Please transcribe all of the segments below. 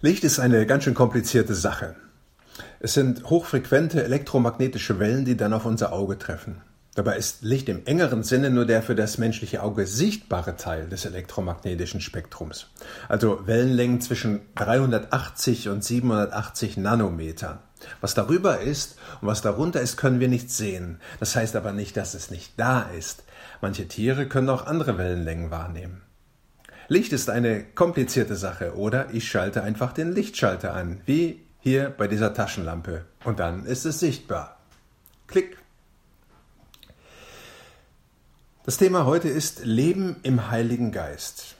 Licht ist eine ganz schön komplizierte Sache. Es sind hochfrequente elektromagnetische Wellen, die dann auf unser Auge treffen. Dabei ist Licht im engeren Sinne nur der für das menschliche Auge sichtbare Teil des elektromagnetischen Spektrums. Also Wellenlängen zwischen 380 und 780 Nanometer. Was darüber ist und was darunter ist, können wir nicht sehen. Das heißt aber nicht, dass es nicht da ist. Manche Tiere können auch andere Wellenlängen wahrnehmen. Licht ist eine komplizierte Sache, oder ich schalte einfach den Lichtschalter an, wie hier bei dieser Taschenlampe. Und dann ist es sichtbar. Klick. Das Thema heute ist Leben im Heiligen Geist.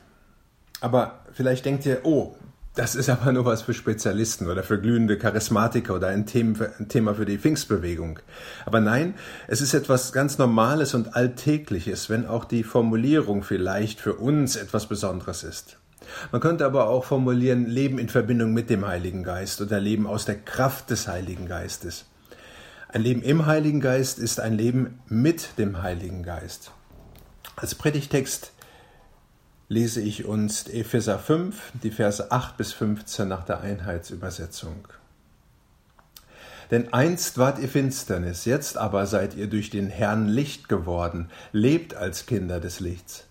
Aber vielleicht denkt ihr, oh, das ist aber nur was für Spezialisten oder für glühende Charismatiker oder ein Thema für die Pfingstbewegung. Aber nein, es ist etwas ganz Normales und Alltägliches, wenn auch die Formulierung vielleicht für uns etwas Besonderes ist. Man könnte aber auch formulieren Leben in Verbindung mit dem Heiligen Geist oder Leben aus der Kraft des Heiligen Geistes. Ein Leben im Heiligen Geist ist ein Leben mit dem Heiligen Geist. Als Predigtext lese ich uns Epheser 5, die Verse 8 bis 15 nach der Einheitsübersetzung. Denn einst wart ihr Finsternis, jetzt aber seid ihr durch den Herrn Licht geworden, lebt als Kinder des Lichts.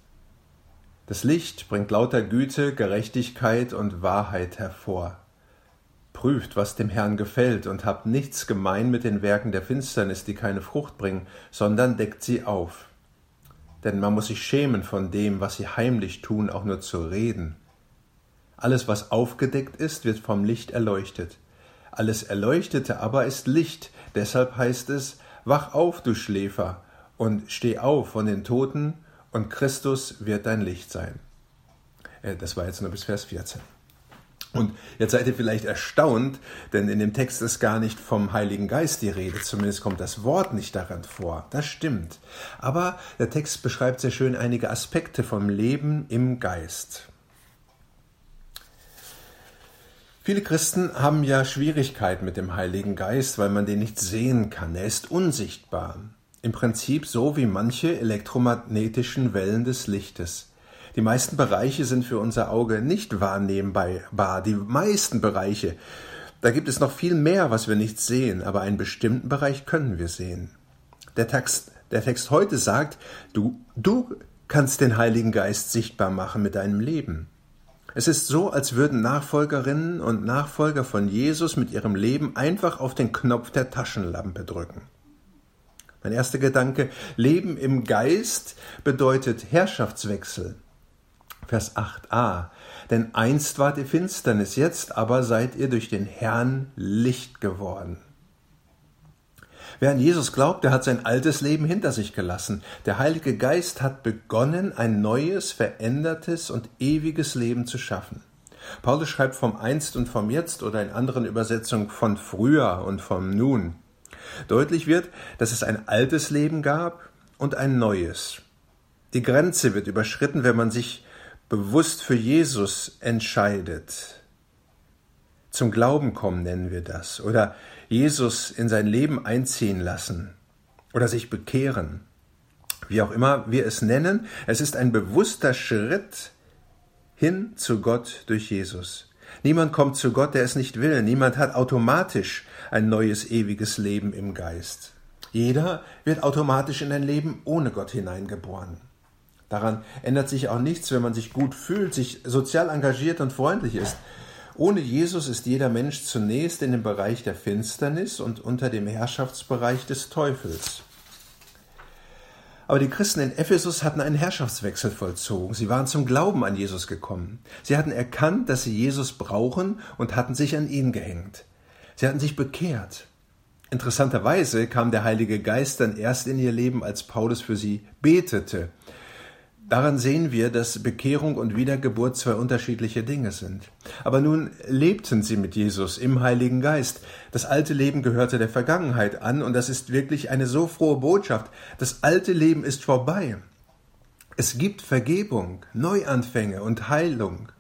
Das Licht bringt lauter Güte, Gerechtigkeit und Wahrheit hervor. Prüft, was dem Herrn gefällt, und habt nichts gemein mit den Werken der Finsternis, die keine Frucht bringen, sondern deckt sie auf denn man muss sich schämen von dem, was sie heimlich tun, auch nur zu reden. Alles, was aufgedeckt ist, wird vom Licht erleuchtet. Alles Erleuchtete aber ist Licht, deshalb heißt es, Wach auf, du Schläfer, und steh auf von den Toten, und Christus wird dein Licht sein. Äh, das war jetzt nur bis Vers 14. Und jetzt seid ihr vielleicht erstaunt, denn in dem Text ist gar nicht vom Heiligen Geist die Rede, zumindest kommt das Wort nicht daran vor. Das stimmt. Aber der Text beschreibt sehr schön einige Aspekte vom Leben im Geist. Viele Christen haben ja Schwierigkeiten mit dem Heiligen Geist, weil man den nicht sehen kann. Er ist unsichtbar. Im Prinzip so wie manche elektromagnetischen Wellen des Lichtes. Die meisten Bereiche sind für unser Auge nicht wahrnehmbar. Die meisten Bereiche. Da gibt es noch viel mehr, was wir nicht sehen, aber einen bestimmten Bereich können wir sehen. Der Text, der Text heute sagt, du, du kannst den Heiligen Geist sichtbar machen mit deinem Leben. Es ist so, als würden Nachfolgerinnen und Nachfolger von Jesus mit ihrem Leben einfach auf den Knopf der Taschenlampe drücken. Mein erster Gedanke, Leben im Geist bedeutet Herrschaftswechsel. Vers 8a. Denn einst wart ihr Finsternis, jetzt aber seid ihr durch den Herrn Licht geworden. Wer an Jesus glaubt, der hat sein altes Leben hinter sich gelassen. Der Heilige Geist hat begonnen, ein neues, verändertes und ewiges Leben zu schaffen. Paulus schreibt vom Einst und vom Jetzt oder in anderen Übersetzungen von früher und vom Nun. Deutlich wird, dass es ein altes Leben gab und ein neues. Die Grenze wird überschritten, wenn man sich bewusst für Jesus entscheidet. Zum Glauben kommen nennen wir das. Oder Jesus in sein Leben einziehen lassen. Oder sich bekehren. Wie auch immer wir es nennen, es ist ein bewusster Schritt hin zu Gott durch Jesus. Niemand kommt zu Gott, der es nicht will. Niemand hat automatisch ein neues ewiges Leben im Geist. Jeder wird automatisch in ein Leben ohne Gott hineingeboren. Daran ändert sich auch nichts, wenn man sich gut fühlt, sich sozial engagiert und freundlich ist. Ohne Jesus ist jeder Mensch zunächst in dem Bereich der Finsternis und unter dem Herrschaftsbereich des Teufels. Aber die Christen in Ephesus hatten einen Herrschaftswechsel vollzogen. Sie waren zum Glauben an Jesus gekommen. Sie hatten erkannt, dass sie Jesus brauchen und hatten sich an ihn gehängt. Sie hatten sich bekehrt. Interessanterweise kam der Heilige Geist dann erst in ihr Leben, als Paulus für sie betete. Daran sehen wir, dass Bekehrung und Wiedergeburt zwei unterschiedliche Dinge sind. Aber nun lebten sie mit Jesus im Heiligen Geist. Das alte Leben gehörte der Vergangenheit an und das ist wirklich eine so frohe Botschaft. Das alte Leben ist vorbei. Es gibt Vergebung, Neuanfänge und Heilung.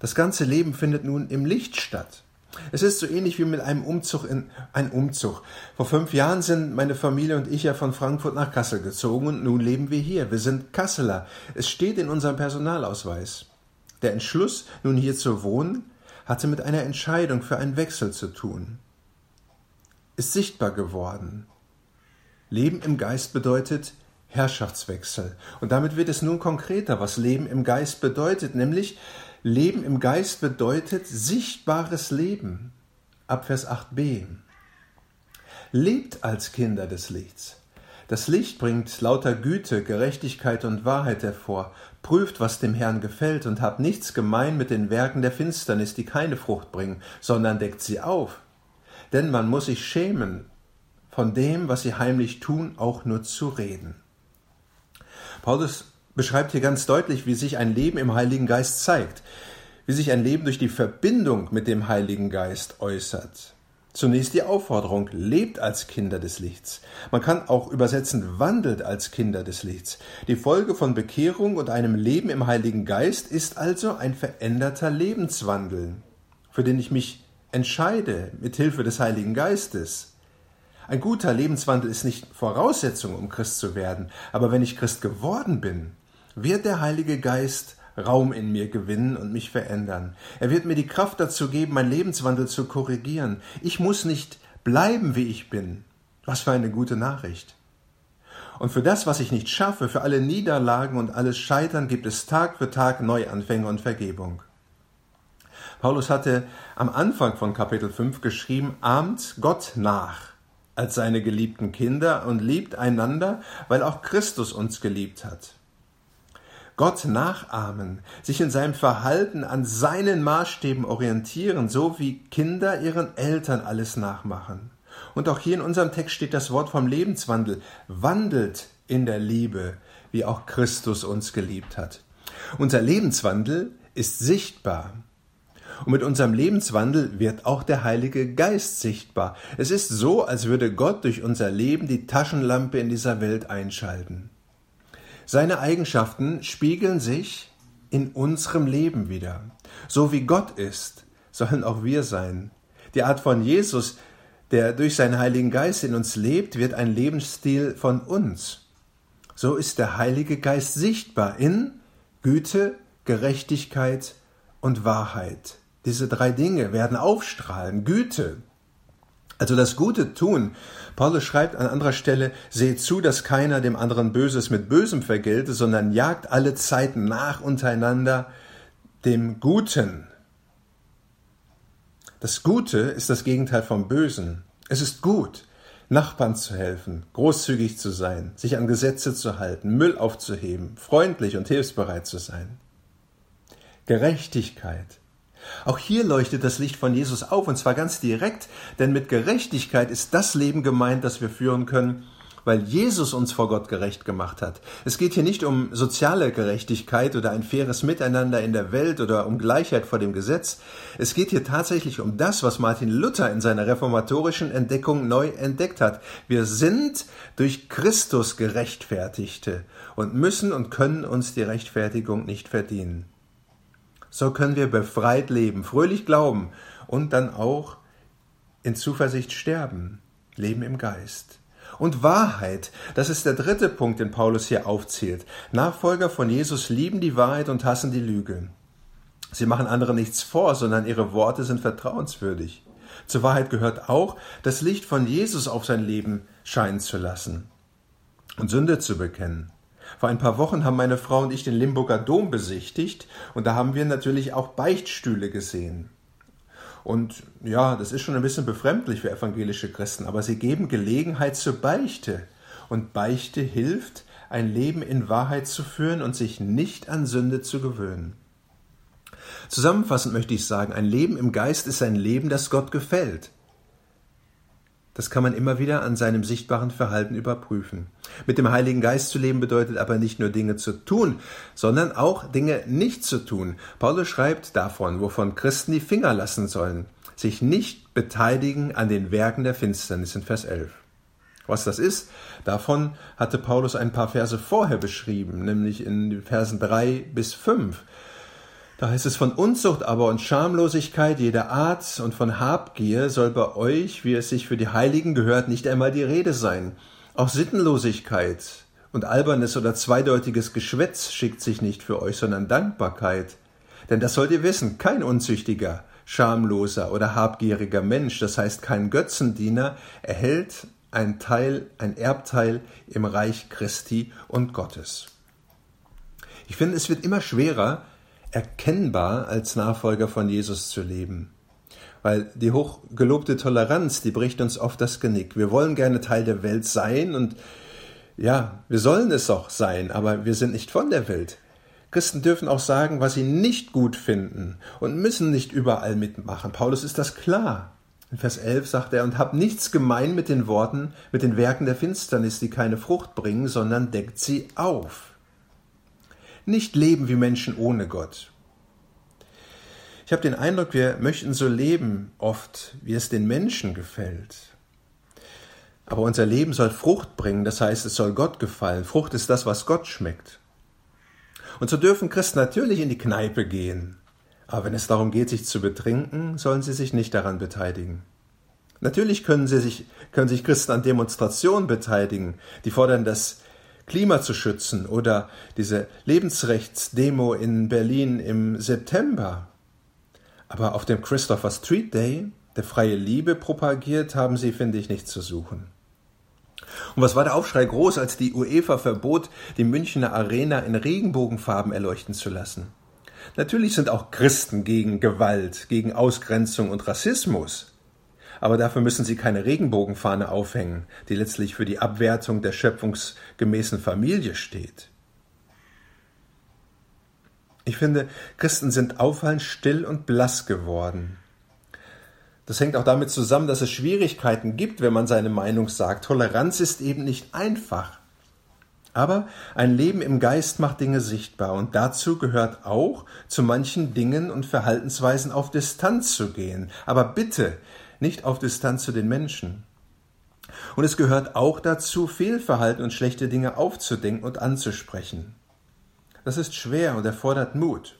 Das ganze Leben findet nun im Licht statt. Es ist so ähnlich wie mit einem Umzug in ein Umzug. Vor fünf Jahren sind meine Familie und ich ja von Frankfurt nach Kassel gezogen und nun leben wir hier. Wir sind Kasseler. Es steht in unserem Personalausweis. Der Entschluss, nun hier zu wohnen, hatte mit einer Entscheidung für einen Wechsel zu tun. Ist sichtbar geworden. Leben im Geist bedeutet Herrschaftswechsel. Und damit wird es nun konkreter, was Leben im Geist bedeutet, nämlich Leben im Geist bedeutet sichtbares Leben. Ab Vers 8b. Lebt als Kinder des Lichts. Das Licht bringt lauter Güte, Gerechtigkeit und Wahrheit hervor, prüft, was dem Herrn gefällt und habt nichts gemein mit den Werken der Finsternis, die keine Frucht bringen, sondern deckt sie auf. Denn man muss sich schämen, von dem, was sie heimlich tun, auch nur zu reden. Paulus beschreibt hier ganz deutlich, wie sich ein Leben im Heiligen Geist zeigt, wie sich ein Leben durch die Verbindung mit dem Heiligen Geist äußert. Zunächst die Aufforderung, lebt als Kinder des Lichts. Man kann auch übersetzen, wandelt als Kinder des Lichts. Die Folge von Bekehrung und einem Leben im Heiligen Geist ist also ein veränderter Lebenswandel, für den ich mich entscheide mit Hilfe des Heiligen Geistes. Ein guter Lebenswandel ist nicht Voraussetzung, um Christ zu werden, aber wenn ich Christ geworden bin, wird der Heilige Geist Raum in mir gewinnen und mich verändern. Er wird mir die Kraft dazu geben, meinen Lebenswandel zu korrigieren. Ich muss nicht bleiben, wie ich bin. Was für eine gute Nachricht. Und für das, was ich nicht schaffe, für alle Niederlagen und alles Scheitern gibt es Tag für Tag Neuanfänge und Vergebung. Paulus hatte am Anfang von Kapitel 5 geschrieben, ahmt Gott nach als seine geliebten Kinder und liebt einander, weil auch Christus uns geliebt hat. Gott nachahmen, sich in seinem Verhalten an seinen Maßstäben orientieren, so wie Kinder ihren Eltern alles nachmachen. Und auch hier in unserem Text steht das Wort vom Lebenswandel. Wandelt in der Liebe, wie auch Christus uns geliebt hat. Unser Lebenswandel ist sichtbar. Und mit unserem Lebenswandel wird auch der Heilige Geist sichtbar. Es ist so, als würde Gott durch unser Leben die Taschenlampe in dieser Welt einschalten. Seine Eigenschaften spiegeln sich in unserem Leben wieder. So wie Gott ist, sollen auch wir sein. Die Art von Jesus, der durch seinen Heiligen Geist in uns lebt, wird ein Lebensstil von uns. So ist der Heilige Geist sichtbar in Güte, Gerechtigkeit und Wahrheit. Diese drei Dinge werden aufstrahlen. Güte, also das Gute tun. Paulus schreibt an anderer Stelle, seht zu, dass keiner dem anderen Böses mit Bösem vergelte, sondern jagt alle Zeiten nach untereinander dem Guten. Das Gute ist das Gegenteil vom Bösen. Es ist gut, Nachbarn zu helfen, großzügig zu sein, sich an Gesetze zu halten, Müll aufzuheben, freundlich und hilfsbereit zu sein. Gerechtigkeit auch hier leuchtet das Licht von Jesus auf, und zwar ganz direkt, denn mit Gerechtigkeit ist das Leben gemeint, das wir führen können, weil Jesus uns vor Gott gerecht gemacht hat. Es geht hier nicht um soziale Gerechtigkeit oder ein faires Miteinander in der Welt oder um Gleichheit vor dem Gesetz. Es geht hier tatsächlich um das, was Martin Luther in seiner reformatorischen Entdeckung neu entdeckt hat. Wir sind durch Christus gerechtfertigte und müssen und können uns die Rechtfertigung nicht verdienen. So können wir befreit leben, fröhlich glauben und dann auch in Zuversicht sterben, leben im Geist. Und Wahrheit, das ist der dritte Punkt, den Paulus hier aufzählt. Nachfolger von Jesus lieben die Wahrheit und hassen die Lüge. Sie machen anderen nichts vor, sondern ihre Worte sind vertrauenswürdig. Zur Wahrheit gehört auch, das Licht von Jesus auf sein Leben scheinen zu lassen und Sünde zu bekennen. Vor ein paar Wochen haben meine Frau und ich den Limburger Dom besichtigt und da haben wir natürlich auch Beichtstühle gesehen. Und ja, das ist schon ein bisschen befremdlich für evangelische Christen, aber sie geben Gelegenheit zur Beichte. Und Beichte hilft, ein Leben in Wahrheit zu führen und sich nicht an Sünde zu gewöhnen. Zusammenfassend möchte ich sagen, ein Leben im Geist ist ein Leben, das Gott gefällt. Das kann man immer wieder an seinem sichtbaren Verhalten überprüfen. Mit dem Heiligen Geist zu leben bedeutet aber nicht nur Dinge zu tun, sondern auch Dinge nicht zu tun. Paulus schreibt davon, wovon Christen die Finger lassen sollen, sich nicht beteiligen an den Werken der Finsternis in Vers 11. Was das ist, davon hatte Paulus ein paar Verse vorher beschrieben, nämlich in Versen 3 bis 5. Da heißt es von Unzucht aber und Schamlosigkeit jeder Art und von Habgier soll bei euch, wie es sich für die Heiligen gehört, nicht einmal die Rede sein. Auch Sittenlosigkeit und albernes oder zweideutiges Geschwätz schickt sich nicht für euch, sondern Dankbarkeit. Denn das sollt ihr wissen, kein Unzüchtiger schamloser oder habgieriger Mensch, das heißt kein Götzendiener, erhält ein Teil, ein Erbteil im Reich Christi und Gottes. Ich finde, es wird immer schwerer, erkennbar als Nachfolger von Jesus zu leben. Weil die hochgelobte Toleranz, die bricht uns oft das Genick. Wir wollen gerne Teil der Welt sein und ja, wir sollen es auch sein, aber wir sind nicht von der Welt. Christen dürfen auch sagen, was sie nicht gut finden und müssen nicht überall mitmachen. Paulus ist das klar. In Vers 11 sagt er, und habt nichts gemein mit den Worten, mit den Werken der Finsternis, die keine Frucht bringen, sondern deckt sie auf. Nicht leben wie Menschen ohne Gott. Ich habe den Eindruck, wir möchten so leben oft, wie es den Menschen gefällt. Aber unser Leben soll Frucht bringen, das heißt, es soll Gott gefallen. Frucht ist das, was Gott schmeckt. Und so dürfen Christen natürlich in die Kneipe gehen. Aber wenn es darum geht, sich zu betrinken, sollen sie sich nicht daran beteiligen. Natürlich können, sie sich, können sich Christen an Demonstrationen beteiligen, die fordern, das Klima zu schützen oder diese Lebensrechtsdemo in Berlin im September. Aber auf dem Christopher Street Day, der freie Liebe propagiert, haben sie, finde ich, nichts zu suchen. Und was war der Aufschrei groß, als die UEFA verbot, die Münchner Arena in Regenbogenfarben erleuchten zu lassen? Natürlich sind auch Christen gegen Gewalt, gegen Ausgrenzung und Rassismus. Aber dafür müssen sie keine Regenbogenfahne aufhängen, die letztlich für die Abwertung der schöpfungsgemäßen Familie steht. Ich finde, Christen sind auffallend still und blass geworden. Das hängt auch damit zusammen, dass es Schwierigkeiten gibt, wenn man seine Meinung sagt. Toleranz ist eben nicht einfach. Aber ein Leben im Geist macht Dinge sichtbar und dazu gehört auch, zu manchen Dingen und Verhaltensweisen auf Distanz zu gehen. Aber bitte nicht auf Distanz zu den Menschen. Und es gehört auch dazu, Fehlverhalten und schlechte Dinge aufzudenken und anzusprechen. Das ist schwer und erfordert Mut.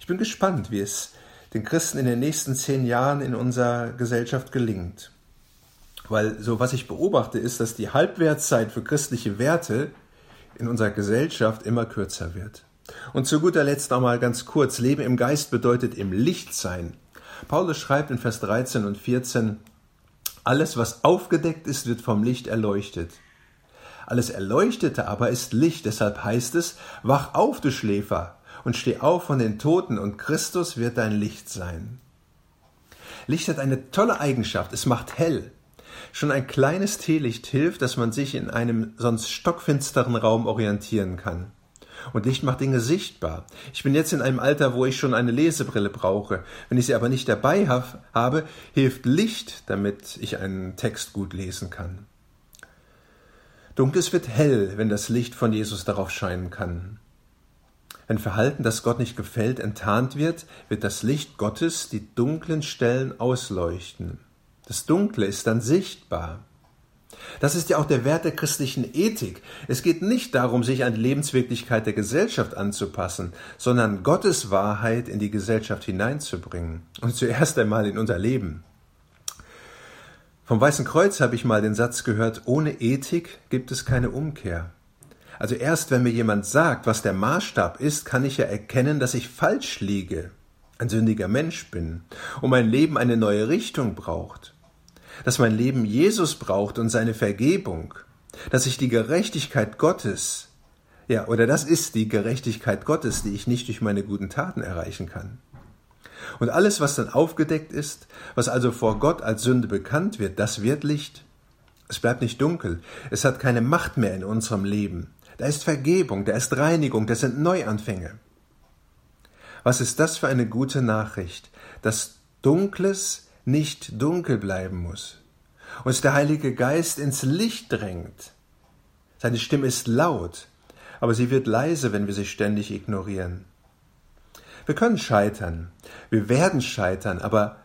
Ich bin gespannt, wie es den Christen in den nächsten zehn Jahren in unserer Gesellschaft gelingt. Weil so was ich beobachte, ist, dass die Halbwertszeit für christliche Werte in unserer Gesellschaft immer kürzer wird. Und zu guter Letzt nochmal ganz kurz, Leben im Geist bedeutet im Licht sein. Paulus schreibt in Vers 13 und 14, alles, was aufgedeckt ist, wird vom Licht erleuchtet. Alles Erleuchtete aber ist Licht, deshalb heißt es, wach auf, du Schläfer, und steh auf von den Toten und Christus wird dein Licht sein. Licht hat eine tolle Eigenschaft, es macht hell. Schon ein kleines Teelicht hilft, dass man sich in einem sonst stockfinsteren Raum orientieren kann. Und Licht macht Dinge sichtbar. Ich bin jetzt in einem Alter, wo ich schon eine Lesebrille brauche. Wenn ich sie aber nicht dabei habe, hilft Licht, damit ich einen Text gut lesen kann. Dunkles wird hell, wenn das Licht von Jesus darauf scheinen kann. Wenn Verhalten, das Gott nicht gefällt, enttarnt wird, wird das Licht Gottes die dunklen Stellen ausleuchten. Das Dunkle ist dann sichtbar. Das ist ja auch der Wert der christlichen Ethik. Es geht nicht darum, sich an die Lebenswirklichkeit der Gesellschaft anzupassen, sondern Gottes Wahrheit in die Gesellschaft hineinzubringen. Und zuerst einmal in unser Leben. Vom Weißen Kreuz habe ich mal den Satz gehört, ohne Ethik gibt es keine Umkehr. Also erst wenn mir jemand sagt, was der Maßstab ist, kann ich ja erkennen, dass ich falsch liege, ein sündiger Mensch bin und mein Leben eine neue Richtung braucht. Dass mein Leben Jesus braucht und seine Vergebung. Dass ich die Gerechtigkeit Gottes, ja, oder das ist die Gerechtigkeit Gottes, die ich nicht durch meine guten Taten erreichen kann. Und alles, was dann aufgedeckt ist, was also vor Gott als Sünde bekannt wird, das wird Licht. Es bleibt nicht dunkel, es hat keine Macht mehr in unserem Leben. Da ist Vergebung, da ist Reinigung, das sind Neuanfänge. Was ist das für eine gute Nachricht, dass Dunkles nicht dunkel bleiben muss, uns der Heilige Geist ins Licht drängt. Seine Stimme ist laut, aber sie wird leise, wenn wir sie ständig ignorieren. Wir können scheitern, wir werden scheitern, aber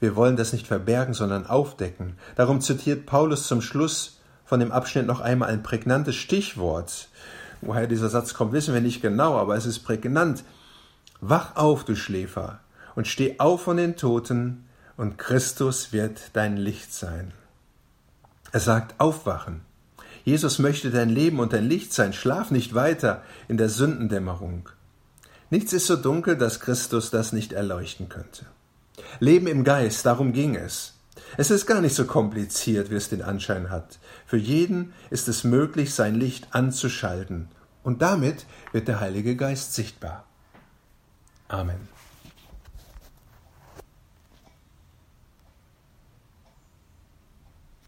wir wollen das nicht verbergen, sondern aufdecken. Darum zitiert Paulus zum Schluss von dem Abschnitt noch einmal ein prägnantes Stichwort. Woher dieser Satz kommt, wissen wir nicht genau, aber es ist prägnant. Wach auf, du Schläfer, und steh auf von den Toten, und Christus wird dein Licht sein. Er sagt aufwachen. Jesus möchte dein Leben und dein Licht sein. Schlaf nicht weiter in der Sündendämmerung. Nichts ist so dunkel, dass Christus das nicht erleuchten könnte. Leben im Geist, darum ging es. Es ist gar nicht so kompliziert, wie es den Anschein hat. Für jeden ist es möglich, sein Licht anzuschalten, und damit wird der Heilige Geist sichtbar. Amen.